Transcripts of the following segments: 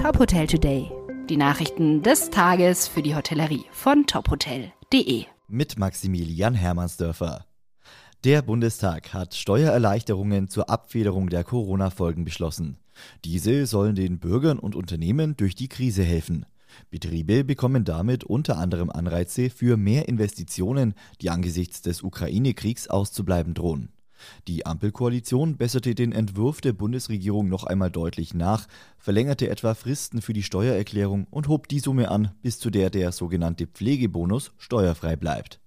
Top Hotel Today. Die Nachrichten des Tages für die Hotellerie von tophotel.de. Mit Maximilian Hermannsdörfer. Der Bundestag hat Steuererleichterungen zur Abfederung der Corona-Folgen beschlossen. Diese sollen den Bürgern und Unternehmen durch die Krise helfen. Betriebe bekommen damit unter anderem Anreize für mehr Investitionen, die angesichts des Ukraine-Kriegs auszubleiben drohen. Die Ampelkoalition besserte den Entwurf der Bundesregierung noch einmal deutlich nach, verlängerte etwa Fristen für die Steuererklärung und hob die Summe an, bis zu der der sogenannte Pflegebonus steuerfrei bleibt.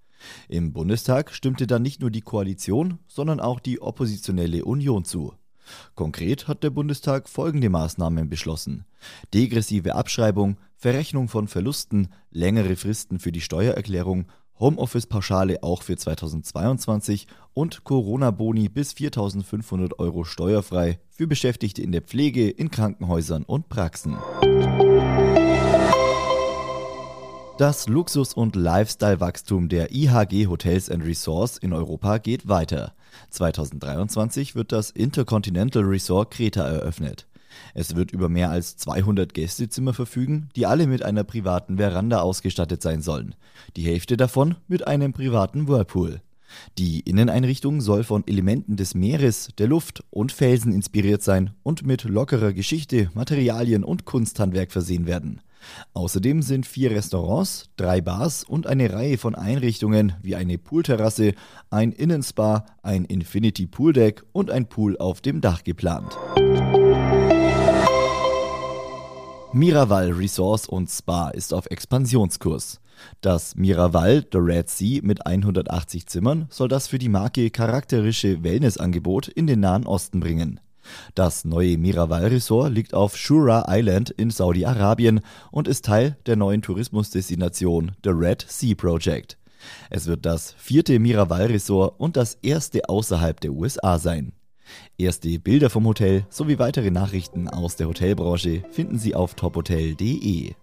Im Bundestag stimmte dann nicht nur die Koalition, sondern auch die oppositionelle Union zu. Konkret hat der Bundestag folgende Maßnahmen beschlossen. Degressive Abschreibung, Verrechnung von Verlusten, längere Fristen für die Steuererklärung, Homeoffice-Pauschale auch für 2022 und Corona-Boni bis 4.500 Euro steuerfrei für Beschäftigte in der Pflege, in Krankenhäusern und Praxen. Das Luxus- und Lifestyle-Wachstum der IHG Hotels and Resorts in Europa geht weiter. 2023 wird das Intercontinental Resort Kreta eröffnet. Es wird über mehr als 200 Gästezimmer verfügen, die alle mit einer privaten Veranda ausgestattet sein sollen. Die Hälfte davon mit einem privaten Whirlpool. Die Inneneinrichtung soll von Elementen des Meeres, der Luft und Felsen inspiriert sein und mit lockerer Geschichte, Materialien und Kunsthandwerk versehen werden. Außerdem sind vier Restaurants, drei Bars und eine Reihe von Einrichtungen wie eine Poolterrasse, ein Innenspa, ein Infinity Pool Deck und ein Pool auf dem Dach geplant. Miraval Resorts und Spa ist auf Expansionskurs. Das Miraval The Red Sea mit 180 Zimmern soll das für die Marke charakterische Wellnessangebot in den Nahen Osten bringen. Das neue Miraval Resort liegt auf Shura Island in Saudi-Arabien und ist Teil der neuen Tourismusdestination The Red Sea Project. Es wird das vierte Miraval Resort und das erste außerhalb der USA sein. Erste Bilder vom Hotel sowie weitere Nachrichten aus der Hotelbranche finden Sie auf tophotel.de.